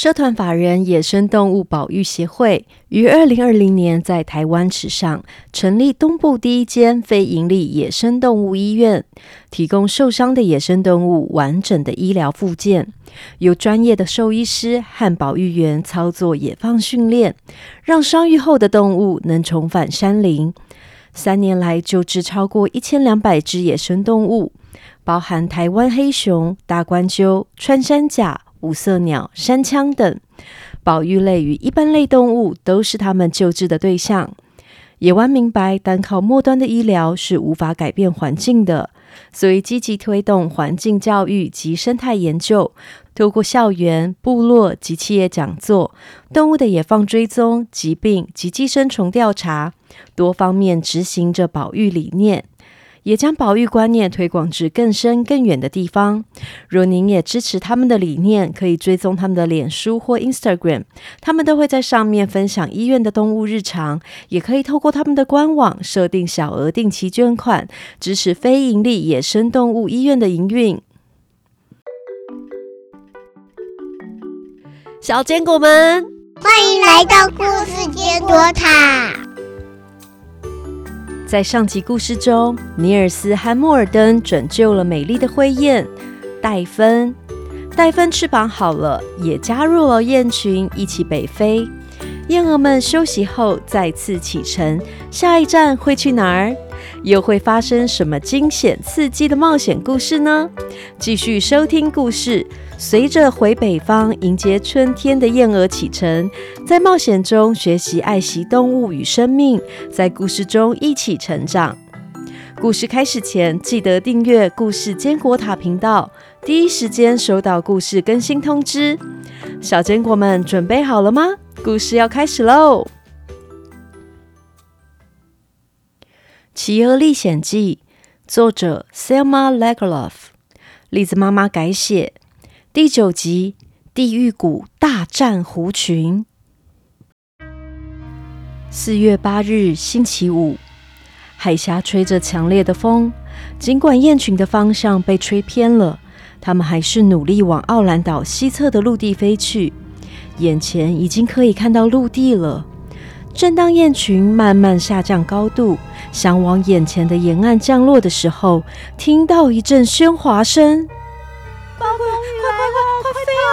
社团法人野生动物保育协会于二零二零年在台湾史上成立东部第一间非营利野生动物医院，提供受伤的野生动物完整的医疗附件，由专业的兽医师和保育员操作野放训练，让伤愈后的动物能重返山林。三年来救治超过一千两百只野生动物，包含台湾黑熊、大冠鸠、穿山甲。五色鸟、山羌等保育类与一般类动物都是他们救治的对象。野湾明白，单靠末端的医疗是无法改变环境的，所以积极推动环境教育及生态研究，透过校园、部落及企业讲座、动物的野放追踪、疾病及寄生虫调查，多方面执行着保育理念。也将保育观念推广至更深更远的地方。若您也支持他们的理念，可以追踪他们的脸书或 Instagram，他们都会在上面分享医院的动物日常。也可以透过他们的官网设定小额定期捐款，支持非营利野生动物医院的营运。小坚果们，欢迎来到故事坚果塔。在上集故事中，尼尔斯和莫尔登拯救了美丽的灰雁戴芬。戴芬翅膀好了，也加入了雁群，一起北飞。雁儿们休息后再次启程，下一站会去哪儿？又会发生什么惊险刺激的冒险故事呢？继续收听故事。随着回北方迎接春天的燕儿启程，在冒险中学习爱惜动物与生命，在故事中一起成长。故事开始前，记得订阅“故事坚果塔”频道，第一时间收到故事更新通知。小坚果们准备好了吗？故事要开始喽！《企鹅历险记》作者 Selma Lagerlof，栗子妈妈改写。第九集《地狱谷大战狐群》。四月八日，星期五，海峡吹着强烈的风。尽管雁群的方向被吹偏了，它们还是努力往奥兰岛西侧的陆地飞去。眼前已经可以看到陆地了。正当雁群慢慢下降高度，想往眼前的沿岸降落的时候，听到一阵喧哗声。暴风雨来了，快飞啊！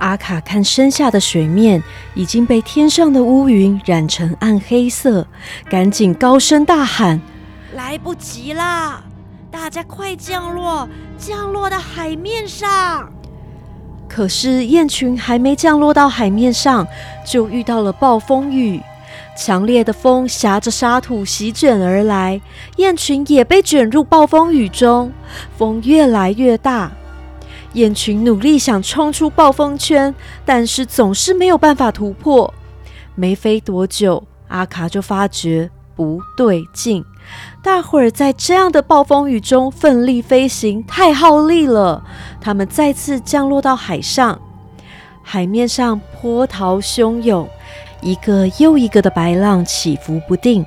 阿卡看身下的水面已经被天上的乌云染成暗黑色，赶紧高声大喊：“来不及啦！大家快降落，降落到海面上！”可是雁群还没降落到海面上，就遇到了暴风雨。强烈的风挟着沙土席卷而来，雁群也被卷入暴风雨中。风越来越大，雁群努力想冲出暴风圈，但是总是没有办法突破。没飞多久，阿卡就发觉不对劲。大伙儿在这样的暴风雨中奋力飞行，太耗力了。他们再次降落到海上，海面上波涛汹涌。一个又一个的白浪起伏不定，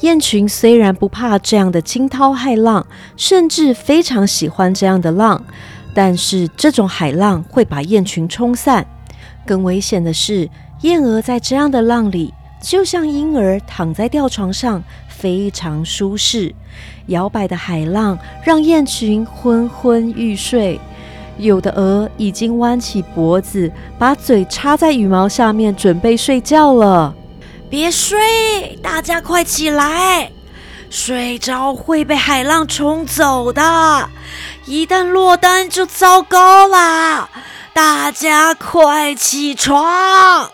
雁群虽然不怕这样的惊涛骇浪，甚至非常喜欢这样的浪，但是这种海浪会把雁群冲散。更危险的是，燕儿在这样的浪里，就像婴儿躺在吊床上，非常舒适。摇摆的海浪让雁群昏昏欲睡。有的鹅已经弯起脖子，把嘴插在羽毛下面，准备睡觉了。别睡，大家快起来！睡着会被海浪冲走的，一旦落单就糟糕啦！大家快起床！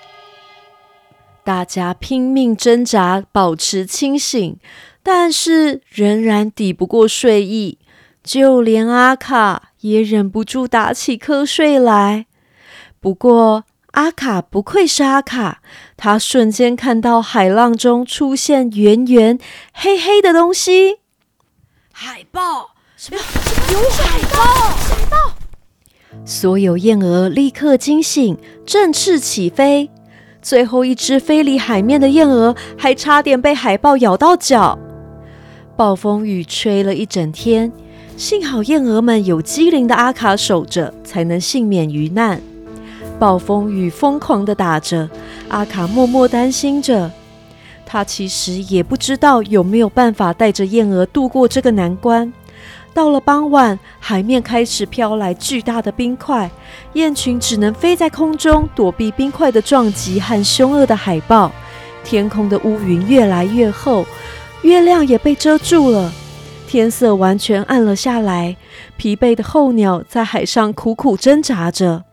大家拼命挣扎，保持清醒，但是仍然抵不过睡意。就连阿卡。也忍不住打起瞌睡来。不过，阿卡不愧是阿卡，他瞬间看到海浪中出现圆圆黑黑的东西。海豹？什么？有海豹？海豹！所有燕鹅立刻惊醒，振翅起飞。最后一只飞离海面的燕鹅，还差点被海豹咬到脚。暴风雨吹了一整天。幸好燕鹅们有机灵的阿卡守着，才能幸免于难。暴风雨疯狂的打着，阿卡默默担心着。他其实也不知道有没有办法带着燕儿度过这个难关。到了傍晚，海面开始飘来巨大的冰块，雁群只能飞在空中躲避冰块的撞击和凶恶的海豹。天空的乌云越来越厚，月亮也被遮住了，天色完全暗了下来。疲惫的候鸟在海上苦苦挣扎着。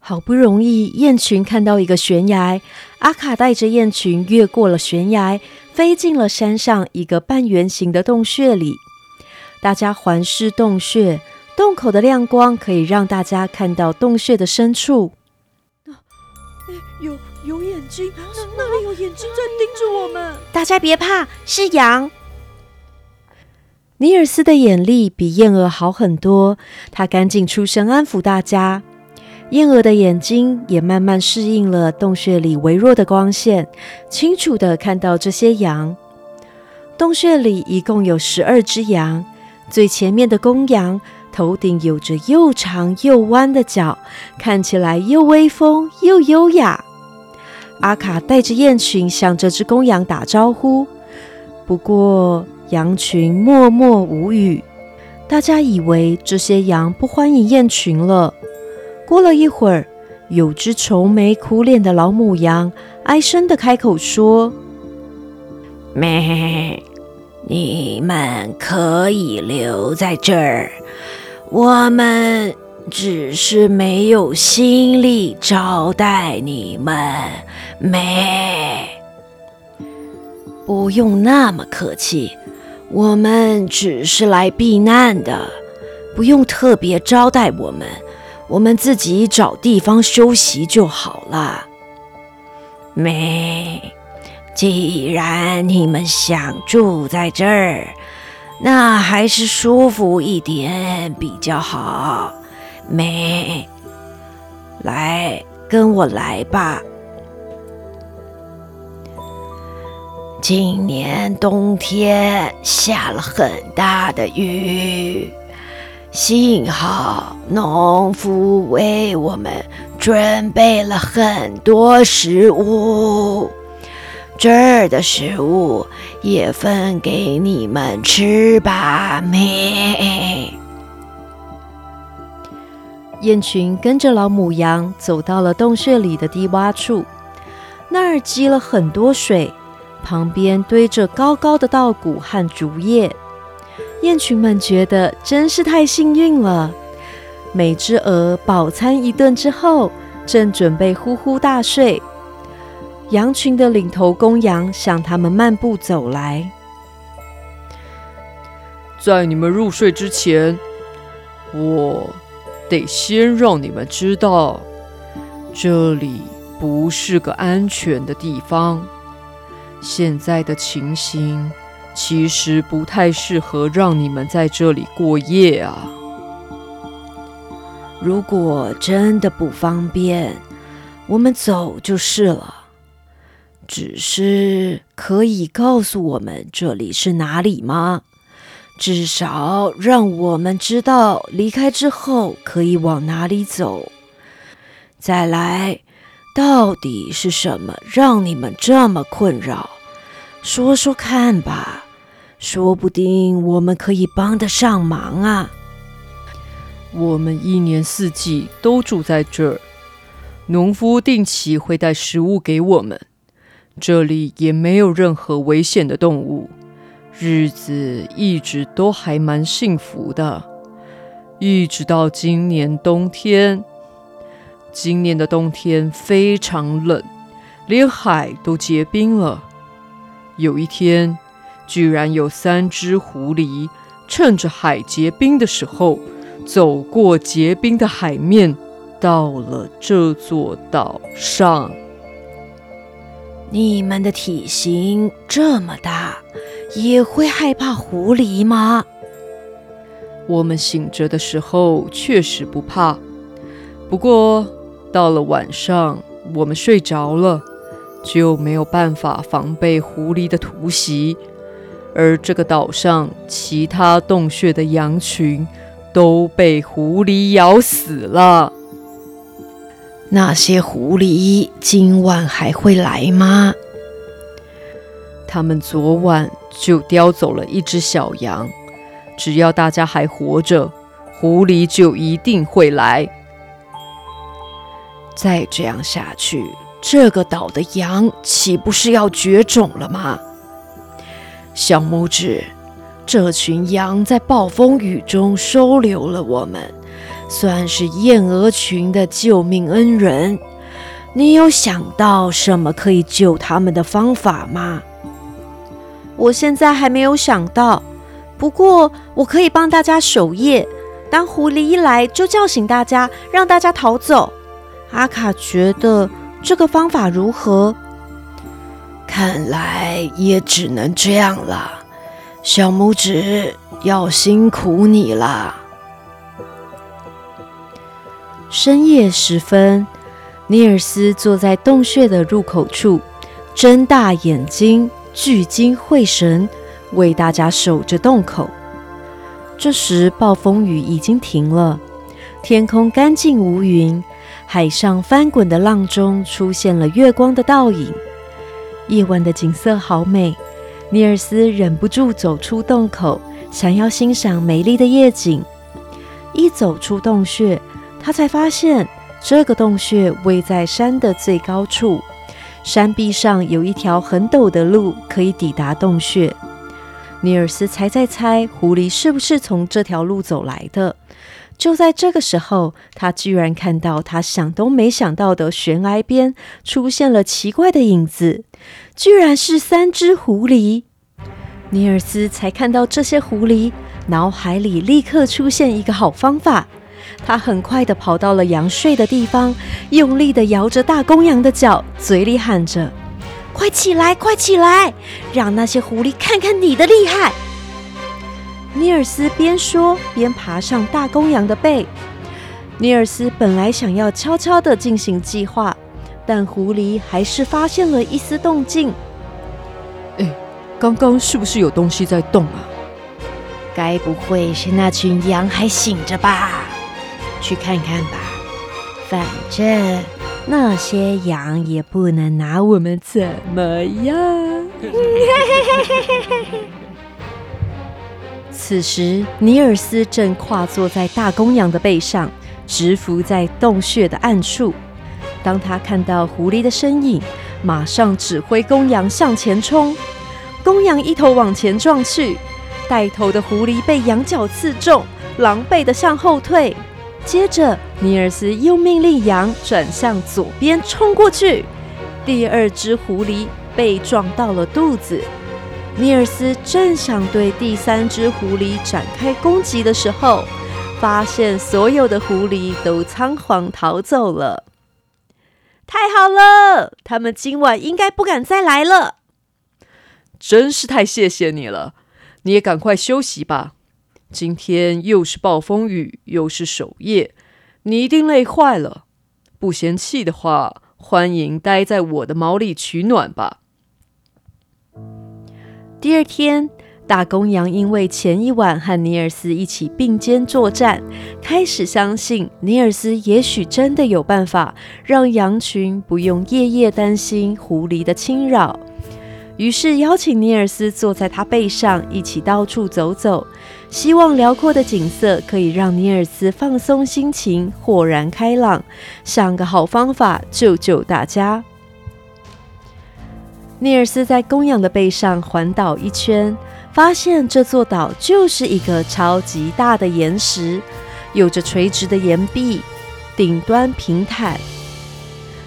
好不容易，雁群看到一个悬崖，阿卡带着雁群越过了悬崖，飞进了山上一个半圆形的洞穴里。大家环视洞穴，洞口的亮光可以让大家看到洞穴的深处。有有眼睛，那那里有眼睛在盯着我们。大家别怕，是羊。尼尔斯的眼力比燕儿好很多，他赶紧出声安抚大家。燕儿的眼睛也慢慢适应了洞穴里微弱的光线，清楚的看到这些羊。洞穴里一共有十二只羊，最前面的公羊头顶有着又长又弯的角，看起来又威风又优雅。阿卡带着雁群向这只公羊打招呼，不过羊群默默无语。大家以为这些羊不欢迎雁群了。过了一会儿，有只愁眉苦脸的老母羊哀声的开口说：“ 咩，你们可以留在这儿，我们只是没有心力招待你们。没，不用那么客气，我们只是来避难的，不用特别招待我们。”我们自己找地方休息就好了。没，既然你们想住在这儿，那还是舒服一点比较好。没，来，跟我来吧。今年冬天下了很大的雨。幸好农夫为我们准备了很多食物，这儿的食物也分给你们吃吧。咩。雁群跟着老母羊走到了洞穴里的低洼处，那儿积了很多水，旁边堆着高高的稻谷和竹叶。雁群们觉得真是太幸运了。每只鹅饱餐一顿之后，正准备呼呼大睡。羊群的领头公羊向他们漫步走来。在你们入睡之前，我得先让你们知道，这里不是个安全的地方。现在的情形。其实不太适合让你们在这里过夜啊。如果真的不方便，我们走就是了。只是可以告诉我们这里是哪里吗？至少让我们知道离开之后可以往哪里走。再来，到底是什么让你们这么困扰？说说看吧。说不定我们可以帮得上忙啊！我们一年四季都住在这儿，农夫定期会带食物给我们，这里也没有任何危险的动物，日子一直都还蛮幸福的。一直到今年冬天，今年的冬天非常冷，连海都结冰了。有一天。居然有三只狐狸趁着海结冰的时候，走过结冰的海面，到了这座岛上。你们的体型这么大，也会害怕狐狸吗？我们醒着的时候确实不怕，不过到了晚上，我们睡着了，就没有办法防备狐狸的突袭。而这个岛上其他洞穴的羊群都被狐狸咬死了。那些狐狸今晚还会来吗？他们昨晚就叼走了一只小羊。只要大家还活着，狐狸就一定会来。再这样下去，这个岛的羊岂不是要绝种了吗？小拇指，这群羊在暴风雨中收留了我们，算是燕鹅群的救命恩人。你有想到什么可以救他们的方法吗？我现在还没有想到，不过我可以帮大家守夜，当狐狸一来就叫醒大家，让大家逃走。阿卡觉得这个方法如何？看来也只能这样了，小拇指要辛苦你了。深夜时分，尼尔斯坐在洞穴的入口处，睁大眼睛，聚精会神，为大家守着洞口。这时，暴风雨已经停了，天空干净无云。海上翻滚的浪中出现了月光的倒影，夜晚的景色好美。尼尔斯忍不住走出洞口，想要欣赏美丽的夜景。一走出洞穴，他才发现这个洞穴位在山的最高处，山壁上有一条很陡的路可以抵达洞穴。尼尔斯才在猜，狐狸是不是从这条路走来的。就在这个时候，他居然看到他想都没想到的悬崖边出现了奇怪的影子，居然是三只狐狸。尼尔斯才看到这些狐狸，脑海里立刻出现一个好方法。他很快的跑到了羊睡的地方，用力的摇着大公羊的脚，嘴里喊着：“快起来，快起来，让那些狐狸看看你的厉害！”尼尔斯边说边爬上大公羊的背。尼尔斯本来想要悄悄地进行计划，但狐狸还是发现了一丝动静。哎，刚刚是不是有东西在动啊？该不会是那群羊还醒着吧？去看看吧。反正那些羊也不能拿我们怎么样。此时，尼尔斯正跨坐在大公羊的背上，直伏在洞穴的暗处。当他看到狐狸的身影，马上指挥公羊向前冲。公羊一头往前撞去，带头的狐狸被羊角刺中，狼狈的向后退。接着，尼尔斯又命令羊转向左边冲过去。第二只狐狸被撞到了肚子。尼尔斯正想对第三只狐狸展开攻击的时候，发现所有的狐狸都仓皇逃走了。太好了，他们今晚应该不敢再来了。真是太谢谢你了，你也赶快休息吧。今天又是暴风雨，又是守夜，你一定累坏了。不嫌弃的话，欢迎待在我的毛里取暖吧。第二天，大公羊因为前一晚和尼尔斯一起并肩作战，开始相信尼尔斯也许真的有办法让羊群不用夜夜担心狐狸的侵扰。于是邀请尼尔斯坐在他背上，一起到处走走，希望辽阔的景色可以让尼尔斯放松心情，豁然开朗，想个好方法救救大家。尼尔斯在公羊的背上环岛一圈，发现这座岛就是一个超级大的岩石，有着垂直的岩壁，顶端平坦。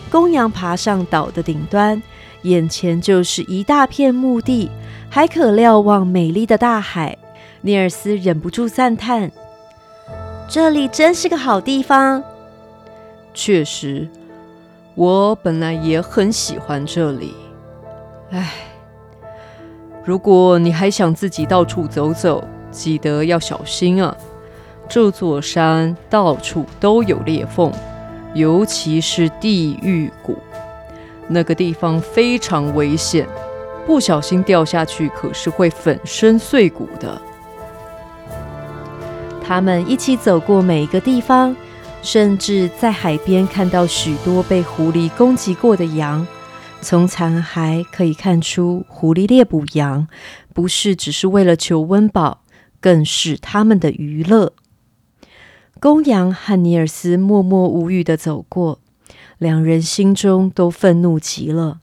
公羊爬上岛的顶端，眼前就是一大片墓地，还可瞭望美丽的大海。尼尔斯忍不住赞叹：“这里真是个好地方。”确实，我本来也很喜欢这里。唉，如果你还想自己到处走走，记得要小心啊！这座山到处都有裂缝，尤其是地狱谷，那个地方非常危险，不小心掉下去可是会粉身碎骨的。他们一起走过每一个地方，甚至在海边看到许多被狐狸攻击过的羊。从残骸可以看出，狐狸猎捕羊不是只是为了求温饱，更是他们的娱乐。公羊和尼尔斯默默无语的走过，两人心中都愤怒极了。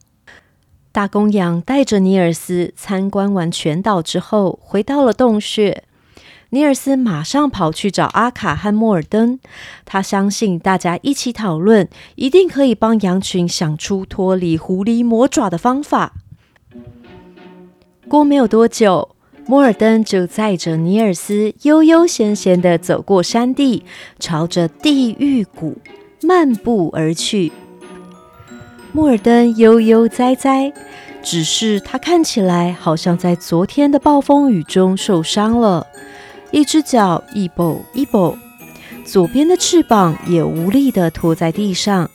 大公羊带着尼尔斯参观完全岛之后，回到了洞穴。尼尔斯马上跑去找阿卡和莫尔登，他相信大家一起讨论，一定可以帮羊群想出脱离狐狸魔爪的方法。过没有多久，莫尔登就载着尼尔斯悠悠闲闲的走过山地，朝着地狱谷漫步而去。莫尔登悠悠哉哉，只是他看起来好像在昨天的暴风雨中受伤了。一只脚一跛一跛，左边的翅膀也无力地拖在地上，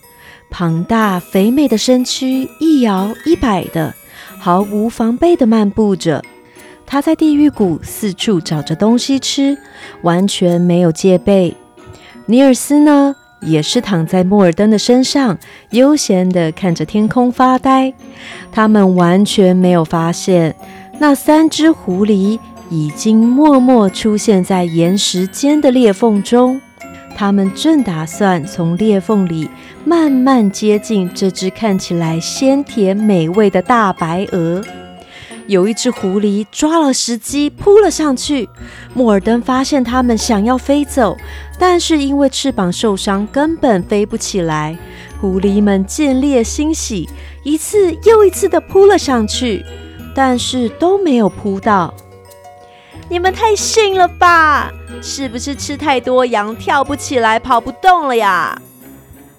庞大肥美的身躯一摇一摆的，毫无防备地漫步着。他在地狱谷四处找着东西吃，完全没有戒备。尼尔斯呢，也是躺在莫尔登的身上，悠闲地看着天空发呆。他们完全没有发现那三只狐狸。已经默默出现在岩石间的裂缝中，他们正打算从裂缝里慢慢接近这只看起来鲜甜美味的大白鹅。有一只狐狸抓了时机扑了上去，莫尔登发现他们想要飞走，但是因为翅膀受伤，根本飞不起来。狐狸们见猎欣喜，一次又一次地扑了上去，但是都没有扑到。你们太逊了吧！是不是吃太多羊跳不起来、跑不动了呀？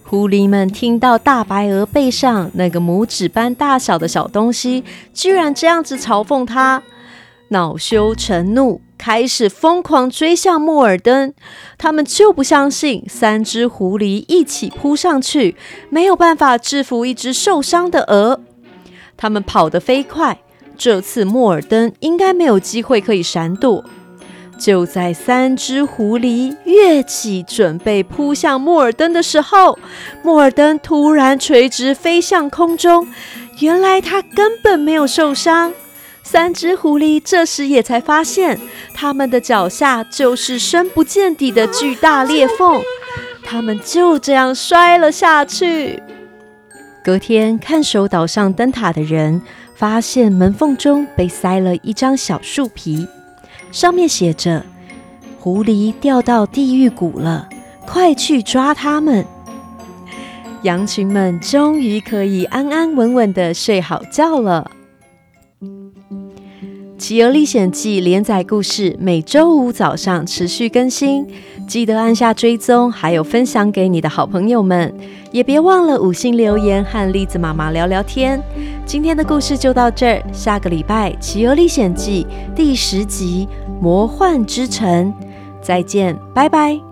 狐狸们听到大白鹅背上那个拇指般大小的小东西居然这样子嘲讽它，恼羞成怒，开始疯狂追向莫尔登。他们就不相信三只狐狸一起扑上去没有办法制服一只受伤的鹅。他们跑得飞快。这次莫尔登应该没有机会可以闪躲。就在三只狐狸跃起准备扑向莫尔登的时候，莫尔登突然垂直飞向空中。原来他根本没有受伤。三只狐狸这时也才发现，他们的脚下就是深不见底的巨大裂缝。他们就这样摔了下去。隔天，看守岛上灯塔的人。发现门缝中被塞了一张小树皮，上面写着：“狐狸掉到地狱谷了，快去抓它们！”羊群们终于可以安安稳稳的睡好觉了。《企鹅历险记》连载故事每周五早上持续更新，记得按下追踪，还有分享给你的好朋友们，也别忘了五星留言和栗子妈妈聊聊天。今天的故事就到这儿，下个礼拜《企鹅历险记》第十集《魔幻之城》，再见，拜拜。